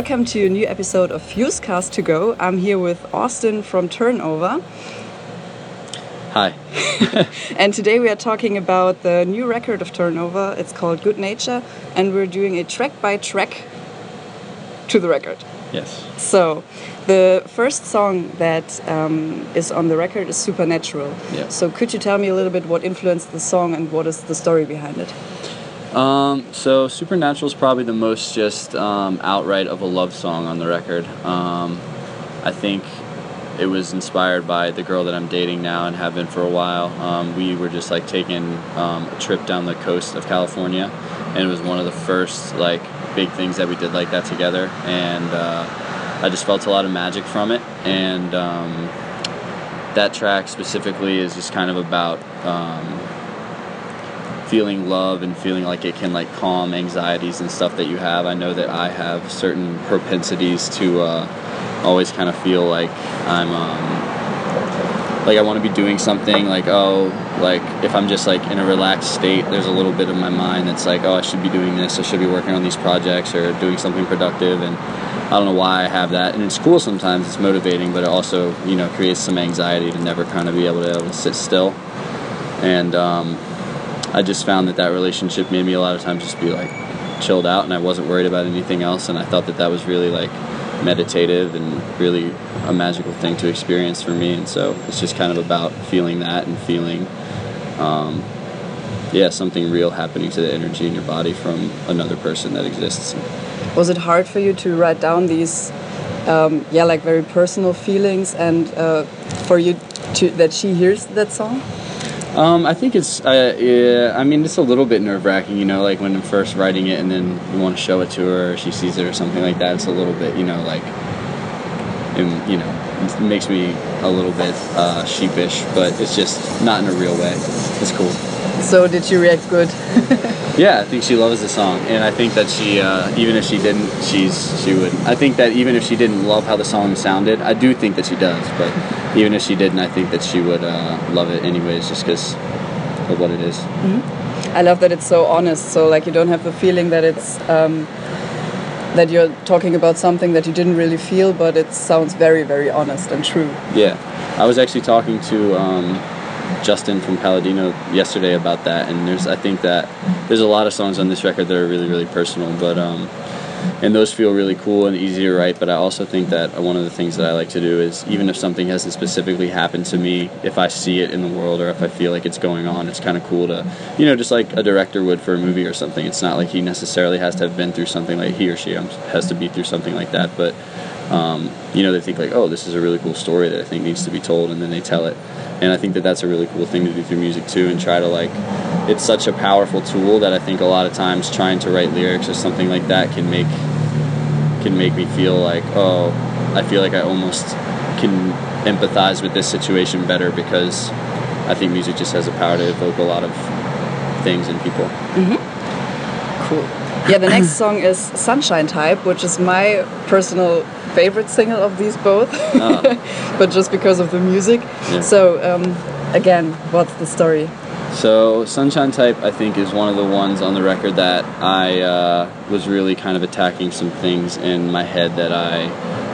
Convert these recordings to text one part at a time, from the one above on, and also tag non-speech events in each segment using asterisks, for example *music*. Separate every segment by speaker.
Speaker 1: Welcome to a new episode of Fusecast to Go. I'm here with Austin from Turnover.
Speaker 2: Hi. *laughs*
Speaker 1: and today we are talking about the new record of Turnover. It's called Good Nature, and we're doing a track by track to the record.
Speaker 2: Yes.
Speaker 1: So, the first song that um, is on the record is Supernatural.
Speaker 2: Yeah.
Speaker 1: So, could you tell me a little bit what influenced the song and what is the story behind it?
Speaker 2: Um, so Supernatural is probably the most just um, outright of a love song on the record. Um, I think it was inspired by the girl that I'm dating now and have been for a while. Um, we were just like taking um, a trip down the coast of California, and it was one of the first like big things that we did like that together, and uh, I just felt a lot of magic from it, and um, that track specifically is just kind of about feeling love and feeling like it can like calm anxieties and stuff that you have. I know that I have certain propensities to uh, always kind of feel like I'm um, like I want to be doing something like oh like if I'm just like in a relaxed state there's a little bit of my mind that's like oh I should be doing this I should be working on these projects or doing something productive and I don't know why I have that and it's cool sometimes it's motivating but it also you know creates some anxiety to never kind of be able to, able to sit still and um, I just found that that relationship made me a lot of times just be like chilled out and I wasn't worried about anything else and I thought that that was really like meditative and really a magical thing to experience for me and so it's just kind of about feeling that and feeling um, yeah something real happening to the energy in your body from another person that exists.
Speaker 1: Was it hard for you to write down these um, yeah like very personal feelings and uh, for you to that she hears that song
Speaker 2: um, I think it's, uh, yeah, I mean, it's a little bit nerve wracking, you know, like when I'm first writing it and then you want to show it to her or she sees it or something like that. It's a little bit, you know, like, it, you know, it makes me a little bit uh, sheepish, but it's just not in a real way. It's cool.
Speaker 1: So did she react good? *laughs*
Speaker 2: yeah, I think she loves the song, and I think that she, uh, even if she didn't, she's she would. I think that even if she didn't love how the song sounded, I do think that she does. But even if she didn't, I think that she would uh, love it anyways, just because of what it is.
Speaker 1: Mm -hmm. I love that it's so honest. So like you don't have the feeling that it's. Um, that you're talking about something that you didn't really feel, but it sounds very, very honest and true.
Speaker 2: Yeah, I was actually talking to um, Justin from Paladino yesterday about that, and there's I think that there's a lot of songs on this record that are really really personal, but um, and those feel really cool and easy to write. But I also think that one of the things that I like to do is even if something hasn't specifically happened to me, if I see it in the world or if I feel like it's going on, it's kind of cool to, you know, just like a director would for a movie or something. It's not like he necessarily has to have been through something like he or she has to be through something like that, but. Um, you know, they think like, oh, this is a really cool story that I think needs to be told, and then they tell it and I think that that's a really cool thing to do through music too, and try to like, it's such a powerful tool that I think a lot of times trying to write lyrics or something like that can make can make me feel like, oh, I feel like I almost can empathize with this situation better because I think music just has a power to evoke a lot of things in people.
Speaker 1: Mm-hmm. Cool. Yeah, the next song is Sunshine Type, which is my personal favorite single of these both, oh. *laughs* but just because of the music. Yeah. So, um, again, what's the story?
Speaker 2: So, Sunshine Type, I think, is one of the ones on the record that I uh, was really kind of attacking some things in my head that I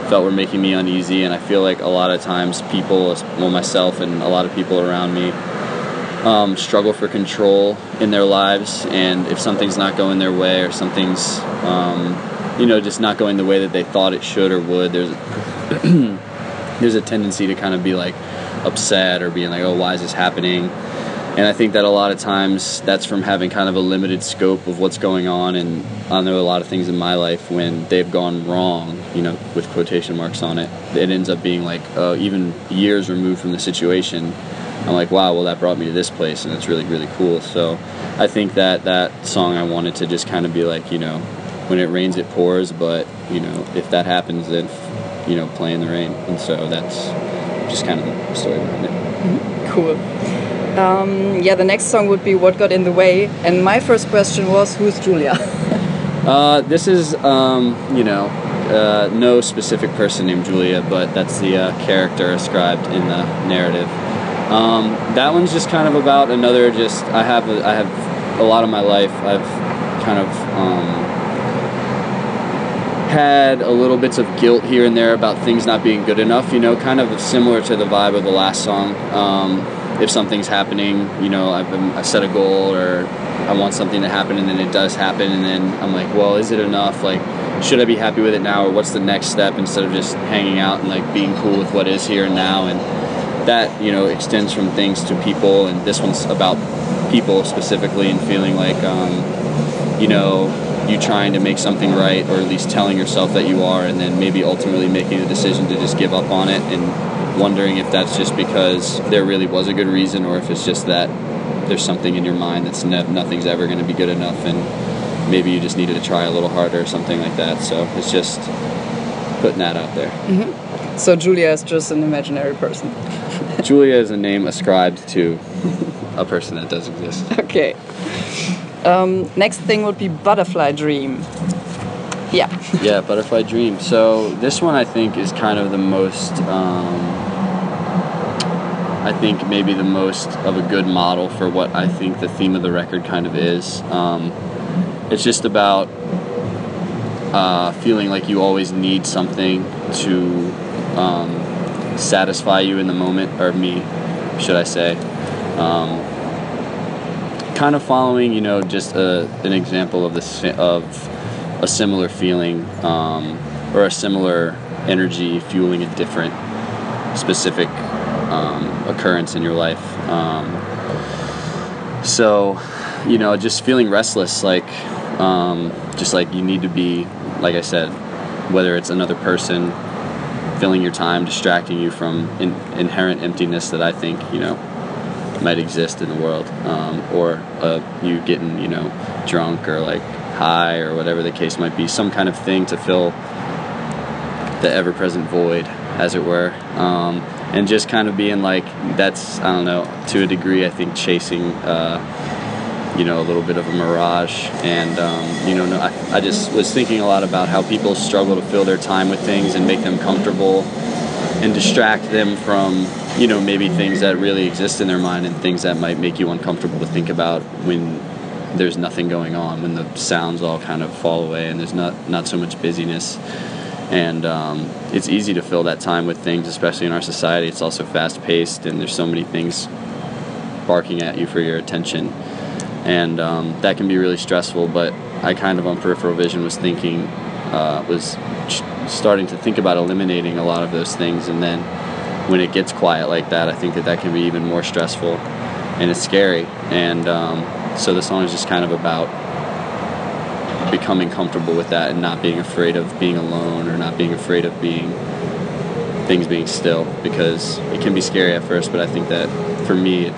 Speaker 2: felt were making me uneasy. And I feel like a lot of times people, well, myself and a lot of people around me, um, struggle for control in their lives. And if something's not going their way or something's, um, you know, just not going the way that they thought it should or would, there's *clears throat* there's a tendency to kind of be like upset or being like, oh, why is this happening? And I think that a lot of times that's from having kind of a limited scope of what's going on. And I know a lot of things in my life when they've gone wrong, you know, with quotation marks on it, it ends up being like uh, even years removed from the situation. I'm like, wow, well, that brought me to this place, and it's really, really cool. So I think that that song I wanted to just kind of be like, you know, when it rains, it pours, but, you know, if that happens, then, you know, play in the rain. And so that's just kind of the story behind it.
Speaker 1: Mm-hmm. Cool. Um, yeah, the next song would be What Got in the Way. And my first question was, Who's Julia? *laughs*
Speaker 2: uh, this is, um, you know, uh, no specific person named Julia, but that's the uh, character ascribed in the narrative. Um, that one's just kind of about another. Just I have a, I have a lot of my life. I've kind of um, had a little bits of guilt here and there about things not being good enough. You know, kind of similar to the vibe of the last song. Um, if something's happening, you know, I've, been, I've set a goal or I want something to happen, and then it does happen, and then I'm like, well, is it enough? Like, should I be happy with it now, or what's the next step? Instead of just hanging out and like being cool with what is here and now, and that you know extends from things to people, and this one's about people specifically and feeling like, um, you know, you trying to make something right, or at least telling yourself that you are, and then maybe ultimately making a decision to just give up on it, and wondering if that's just because there really was a good reason, or if it's just that there's something in your mind that's ne- nothing's ever going to be good enough, and maybe you just needed to try a little harder or something like that. So it's just putting that out there.
Speaker 1: Mm-hmm. So Julia is just an imaginary person. *laughs*
Speaker 2: Julia is a name ascribed to a person that does exist.
Speaker 1: Okay. Um, next thing would be Butterfly Dream. Yeah.
Speaker 2: yeah, Butterfly Dream. So this one I think is kind of the most. Um, I think maybe the most of a good model for what I think the theme of the record kind of is. Um, it's just about uh, feeling like you always need something to um, satisfy you in the moment, or me, should I say. Um, kind of following, you know, just a, an example of this of a similar feeling um, or a similar energy fueling a different specific um, occurrence in your life. Um, so, you know, just feeling restless, like um, just like you need to be, like I said, whether it's another person filling your time, distracting you from in, inherent emptiness that I think you know might exist in the world, um, or uh, you getting you know drunk or like high or whatever the case might be, some kind of thing to fill the ever-present void, as it were, um, and just kind of being like that's I don't know to a degree I think chasing. Uh, you know, a little bit of a mirage, and um, you know, no, I, I just was thinking a lot about how people struggle to fill their time with things and make them comfortable and distract them from you know maybe things that really exist in their mind and things that might make you uncomfortable to think about when there's nothing going on when the sounds all kind of fall away and there's not not so much busyness. And um, it's easy to fill that time with things especially in our society. It's also fast paced and there's so many things barking at you for your attention and um, that can be really stressful but i kind of on peripheral vision was thinking uh, was starting to think about eliminating a lot of those things and then when it gets quiet like that i think that that can be even more stressful and it's scary and um, so the song is just kind of about becoming comfortable with that and not being afraid of being alone or not being afraid of being things being still because it can be scary at first but i think that for me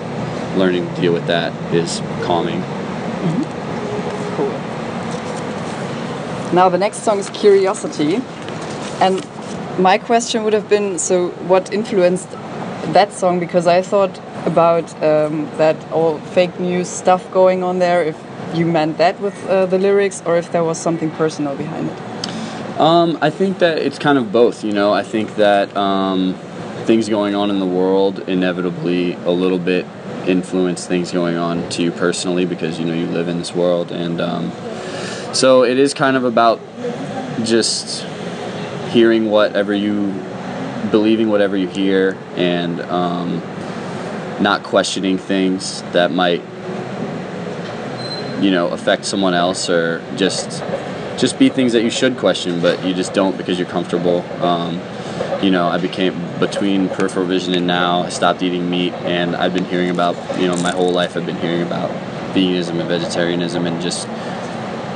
Speaker 2: learning to deal with that is calming.
Speaker 1: Mm-hmm. cool. Now the next song is curiosity. And my question would have been so what influenced that song? Because i thought about um, that all fake news stuff going on there if you meant that with uh, the lyrics or if there was something personal behind it.
Speaker 2: Um, i think that it's kind of both you know? I think that um, things going on in the world inevitably a little bit influence things going on to you personally because you know you live in this world. And um, so it is kind of about just hearing whatever you believing whatever you hear and um, not questioning things that might you know affect someone else or just just be things that you should question but you just don't because you're comfortable. Um, you know i became between peripheral vision and now i stopped eating meat and i've been hearing about you know my whole life i've been hearing about veganism and vegetarianism and just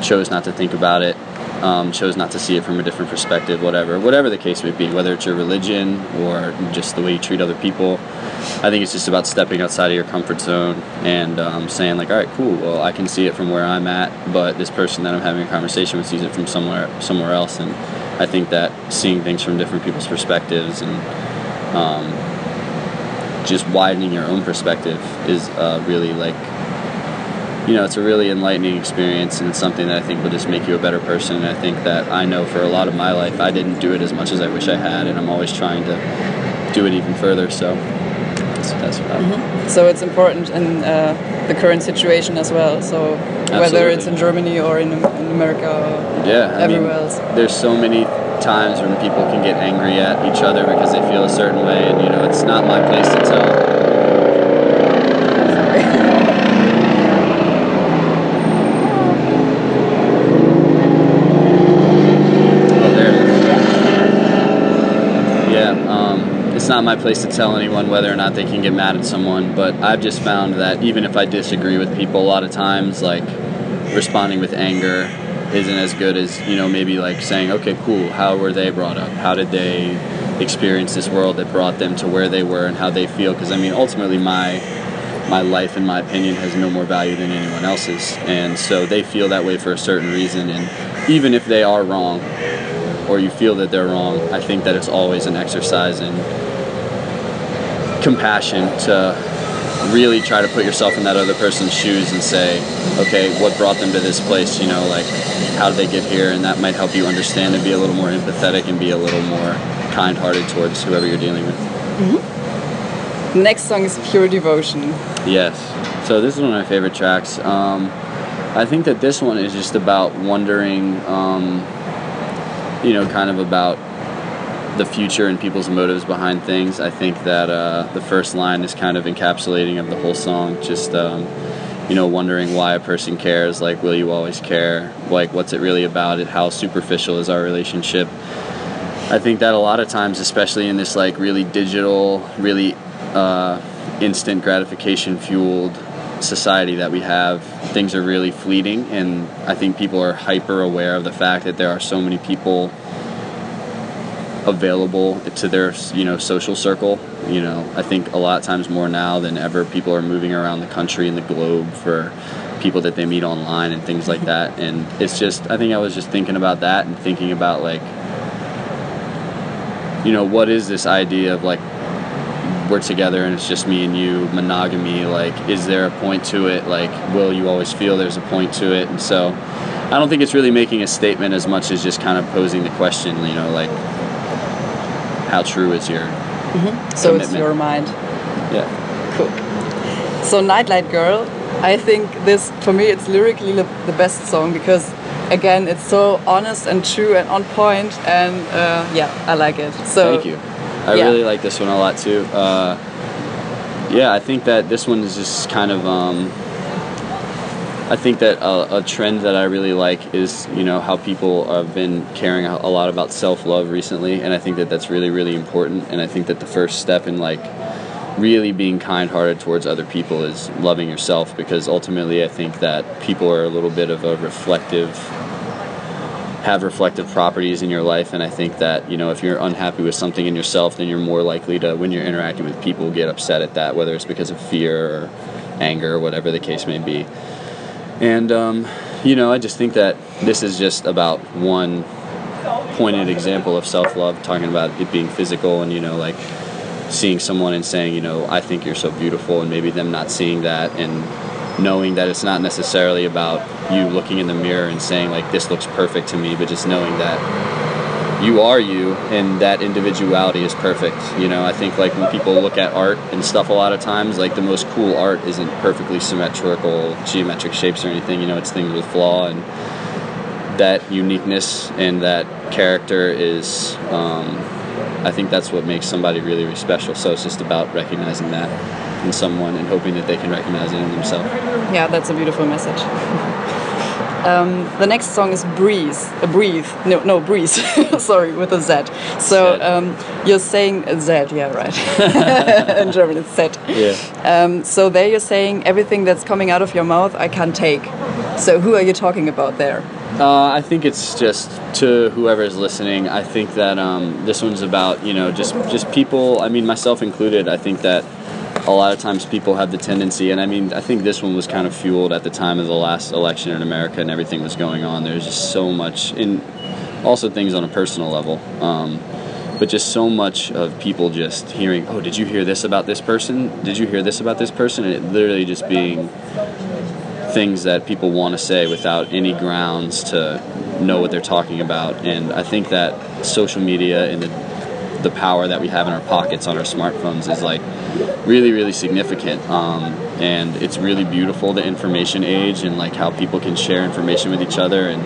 Speaker 2: chose not to think about it um, chose not to see it from a different perspective, whatever, whatever the case may be, whether it's your religion or just the way you treat other people. I think it's just about stepping outside of your comfort zone and um, saying like, all right, cool. Well, I can see it from where I'm at, but this person that I'm having a conversation with sees it from somewhere somewhere else, and I think that seeing things from different people's perspectives and um, just widening your own perspective is uh, really like you know, it's a really enlightening experience and it's something that I think will just make you a better person. And I think that I know for a lot of my life, I didn't do it as much as I wish I had, and I'm always trying to do it even further. So That's that's what Mm-hmm.
Speaker 1: So it's important in uh, the current situation as well. So Absolutely. whether it's in Germany or in, in America or
Speaker 2: yeah,
Speaker 1: everywhere
Speaker 2: I
Speaker 1: mean, else.
Speaker 2: There's so many times when people can get angry at each other because they feel a certain way, and you know, it's not my place to tell. Oh, yeah, um, it's not my place to tell anyone whether or not they can get mad at someone, but I've just found that even if I disagree with people, a lot of times, like responding with anger isn't as good as, you know, maybe like saying, okay, cool, how were they brought up? How did they experience this world that brought them to where they were and how they feel? Because I mean, ultimately, my my life and my opinion has no more value than anyone else's, and so they feel that way for a certain reason, and even if they are wrong or you feel that they're wrong, I think that it's always an exercise in compassion to really try to put yourself in that other person's shoes and say, okay, what brought them to this place? You know, like how did they get here? And that might help you understand and be a little more empathetic and be a little more kind-hearted towards whoever you're dealing with.
Speaker 1: Mm-hmm. The next song is Pure Devotion.
Speaker 2: Yes. So this is one of my favorite tracks. Um, I think that this one is just about wondering, um, you know, kind of about the future and people's motives behind things. I think that uh, the first line is kind of encapsulating of the whole song. Just um, you know, wondering why a person cares. Like, will you always care? Like, what's it really about? It how superficial is our relationship? I think that a lot of times, especially in this like really digital, really uh, instant gratification fueled society that we have, things are really fleeting, and I think people are hyper aware of the fact that there are so many people available to their you know social circle. You know, I think a lot of times more now than ever, people are moving around the country and the globe for people that they meet online and things like that. *laughs* And it's just, I think I was just thinking about that and thinking about like, you know, what is this idea of like we're together and it's just me and you, monogamy? Like, is there a point to it? Like, will you always feel there's a point to it? And so. I don't think it's really making a statement as much as just kind of posing the question, you know, like how true is your mm-hmm.
Speaker 1: so it's your mind.
Speaker 2: Yeah.
Speaker 1: Cool. So nightlight girl i think this for me it's lyrically the best song because again it's so honest and true and on point and uh, yeah i like it. So
Speaker 2: thank you. I yeah. really like this one a lot too. Uh, yeah i think that this one is just kind of um, I think that a, a, trend that I really like is you know how people have been caring a lot about self love recently, and I think that that's really really important. And I think that the first step in like really being kind hearted towards other people is loving yourself, because ultimately I think that people are a little bit of a reflective have reflective properties in your life and i think that you know if you're unhappy with something in yourself then you're more likely to when you're interacting with people get upset at that whether it's because of fear or anger or whatever the case may be and, um, you know, I just think that this is just about one pointed example of self love, talking about it being physical and, you know, like seeing someone and saying, you know, I think you're so beautiful, and maybe them not seeing that and knowing that it's not necessarily about you looking in the mirror and saying, like, this looks perfect to me, but just knowing that you are you and that individuality is perfect you know? I think like when people look at art and stuff a lot of times like the most cool art isn't perfectly symmetrical geometric shapes or anything you know? It's things with flaw and that uniqueness and that character is um, i think that's what makes somebody really, really special. So it's just about recognizing that in someone and hoping that they can recognize it in themselves.
Speaker 1: Yeah that's a beautiful message *laughs* Um, the next song is Breathe. Uh, breathe. No, no, Breeze. *laughs* Sorry, with a Z. So um, you're saying Z, yeah, right. *laughs* In German, it's Z.
Speaker 2: Yeah.
Speaker 1: Um, so there you're saying everything that's coming out of your mouth, I can't take. So who are you talking about there?
Speaker 2: Uh, I think it's just to whoever is listening. I think that um, this one's about you know just just people. I mean myself included. I think that a lot of times people have the tendency, and I mean, I think this one was kind of fueled at the time of the last election in America and everything was going on. There's just so much, in also things on a personal level, um, but just so much of people just hearing, oh, did you hear this about this person? Did you hear this about this person? And it literally just being things that people want to say without any grounds to know what they're talking about. And I think that social media and the the power that we have in our pockets on our smartphones is like really really significant. Um, and it's really beautiful the information age and like how people can share information with each other. And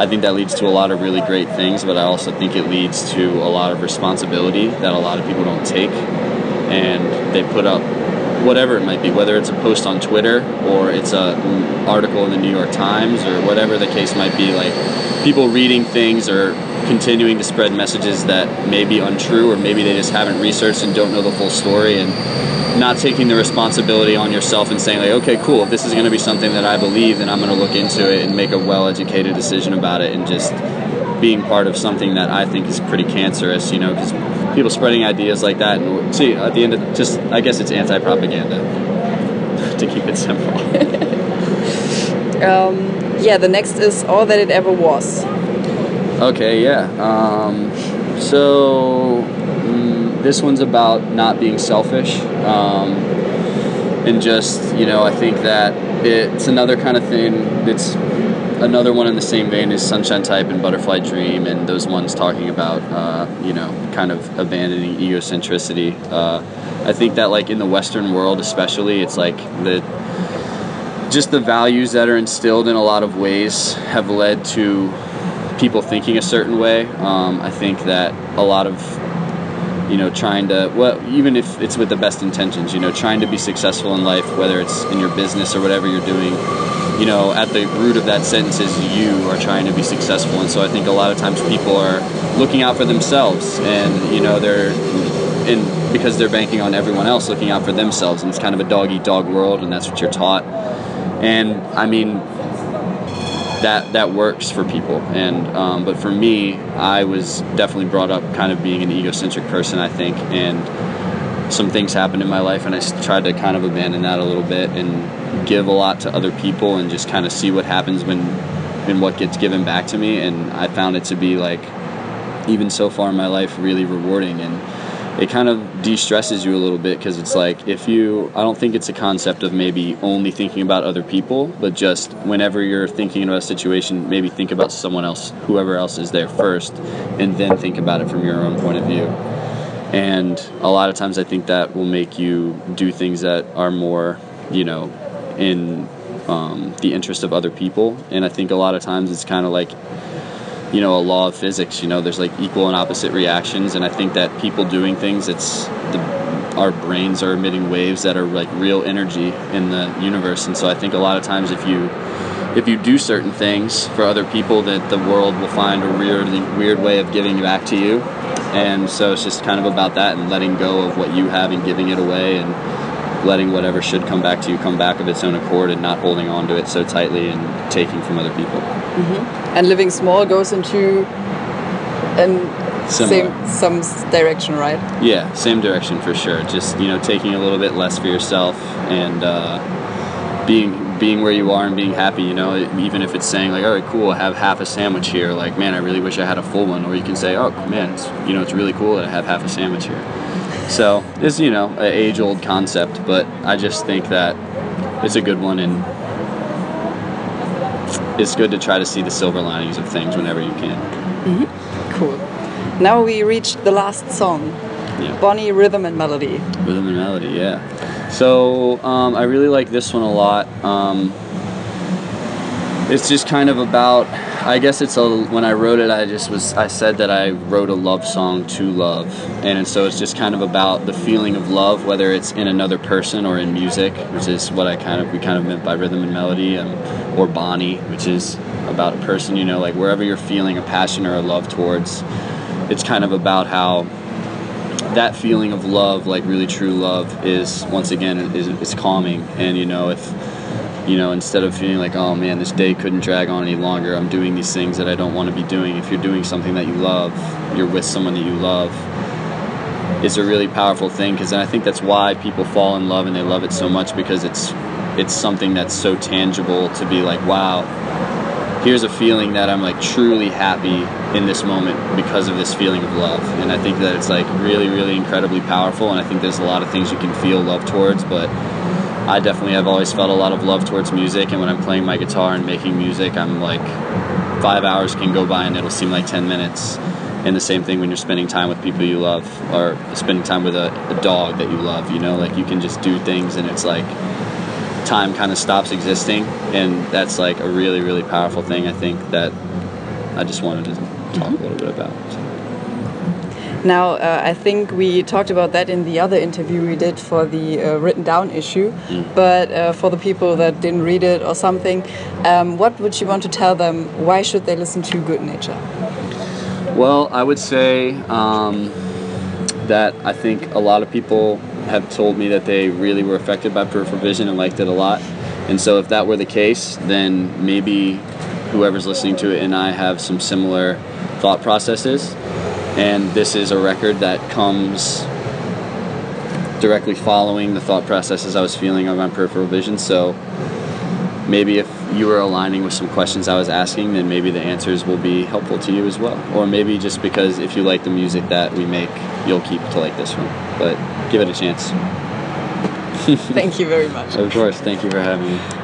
Speaker 2: I think that leads to a lot of really great things but I also think it leads to a lot of responsibility that a lot of people don't take. And they put up whatever it might be, whether it's a post on Twitter or it's a article in the New York Times or whatever the case might be, like people reading things or continuing to spread messages that may be untrue or maybe they just haven't researched and don't know the full story and not taking the responsibility on yourself and saying like okay cool if this is going to be something that i believe then i'm going to look into it and make a well educated decision about it and just being part of something that i think is pretty cancerous you know because people spreading ideas like that. And see, at the end of just, I guess it's anti-propaganda *laughs* to keep it simple. *laughs*
Speaker 1: um, yeah, the next is all that it ever was.
Speaker 2: Okay, yeah. Um, so mm, this one's about not being selfish. Um, and just, you know, I think that it's another kind of thing that's another one in the same vein is Sunshine Type and Butterfly Dream, and those ones talking about, uh, you know, kind of abandoning egocentricity. Uh, I think that, like, in the Western world, especially, it's like the just the values that are instilled in a lot of ways have led to people thinking a certain way. Um, I think that a lot of you know trying to well even if it's with the best intentions you know trying to be successful in life whether it's in your business or whatever you're doing you know, at the root of that sentence is you are trying to be successful. And so I think a lot of times people are looking out for themselves and, you know, they're, and because they're banking on everyone else looking out for themselves. And it's kind of a dog eat dog world, and that's what you're taught. And I mean, that that works for people. And um, but for me, I was definitely brought up kind of being an egocentric person. I think, and some things happened in my life, and I tried to kind of abandon that a little bit and give a lot to other people and just kind of see what happens when and what gets given back to me. And I found it to be like, even so far in my life, really rewarding and it kind of de-stresses you a little bit because it's like if you i don't think it's a concept of maybe only thinking about other people but just whenever you're thinking about a situation maybe think about someone else whoever else is there first and then think about it from your own point of view and a lot of times I think that will make you do things that are more, you know, in um, the interest of other people. And I think a lot of times it's kind of like, you know, a law of physics. You know, there's like equal and opposite reactions, and I think that people doing things, it's the, our brains are emitting waves that are like real energy in the universe. And so I think a lot of times if you if you do certain things for other people, that the world will find a weird weird way of giving back to you and so it's just kind of about that and letting go of what you have and giving it away and letting whatever should come back to you come back of its own accord and not holding on to it so tightly and taking from other people.
Speaker 1: Mm-hmm. And living small goes into and same some direction, right?
Speaker 2: Yeah, same direction for sure. Just you know, taking a little bit less for yourself and uh, being being where you are and being happy, you know, even if it's saying like, all right, cool, I have half a sandwich here. Like, man, I really wish I had a full one. Or you can say, oh, man, it's, you know, it's really cool that I have half a sandwich here. So it's, you know, an age old concept, but I just think that it's a good one and it's good to try to see the silver linings of things whenever you can.
Speaker 1: Mm-hmm. Cool. Now we reached the last song. Yeah. Bonnie Rhythm and Melody.
Speaker 2: Rhythm and Melody, yeah. So um, I really like this one a lot. Um, it's just kind of about. I guess it's a. When I wrote it, I just was. I said that I wrote a love song to love, and so it's just kind of about the feeling of love, whether it's in another person or in music, which is what I kind of we kind of meant by rhythm and melody, um, or Bonnie, which is about a person. You know, like wherever you're feeling a passion or a love towards, it's kind of about how that feeling of love, like really true love, is once again is, is calming. And you know, if you know, instead of feeling like, oh man, this day couldn't drag on any longer, I'm doing these things that I don't want to be doing. If you're doing something that you love, you're with someone that you love, is a really powerful thing. Because I think that's why people fall in love and they love it so much because it's it's something that's so tangible to be like, wow, here's a feeling that I'm like truly happy in this moment because of this feeling of love. And I think that it's like really, really incredibly powerful. And I think there's a lot of things you can feel love towards, but I definitely have always felt a lot of love towards music. And when I'm playing my guitar and making music, I'm like, five hours can go by and it'll seem like 10 minutes. and the same thing when you're spending time with people you love or spending time with a, a dog that you love you know like you can just do things and it's like time kind of stops existing and that's like a really really powerful thing i think that i just wanted to talk a little bit about so.
Speaker 1: Now, uh, I think we talked about that in the other interview we did for the uh, written down issue, mm. but uh, for the people that didn't read it or something, um, what would you want to tell them? Why should they listen to Good Nature?
Speaker 2: Well, I would say um, that I think a lot of people have told me that they really were affected by peripheral vision and liked it a lot. And so, if that were the case, then maybe whoever's listening to it and I have some similar thought processes. And this is a record that comes directly following the thought processes I was feeling on my peripheral vision. So maybe if you were aligning with some questions I was asking, then maybe the answers will be helpful to you as well. Or maybe just because if you like the music that we make, you'll keep to like this one. But give it a chance.
Speaker 1: thank you very much.
Speaker 2: Of course. Thank you for having me.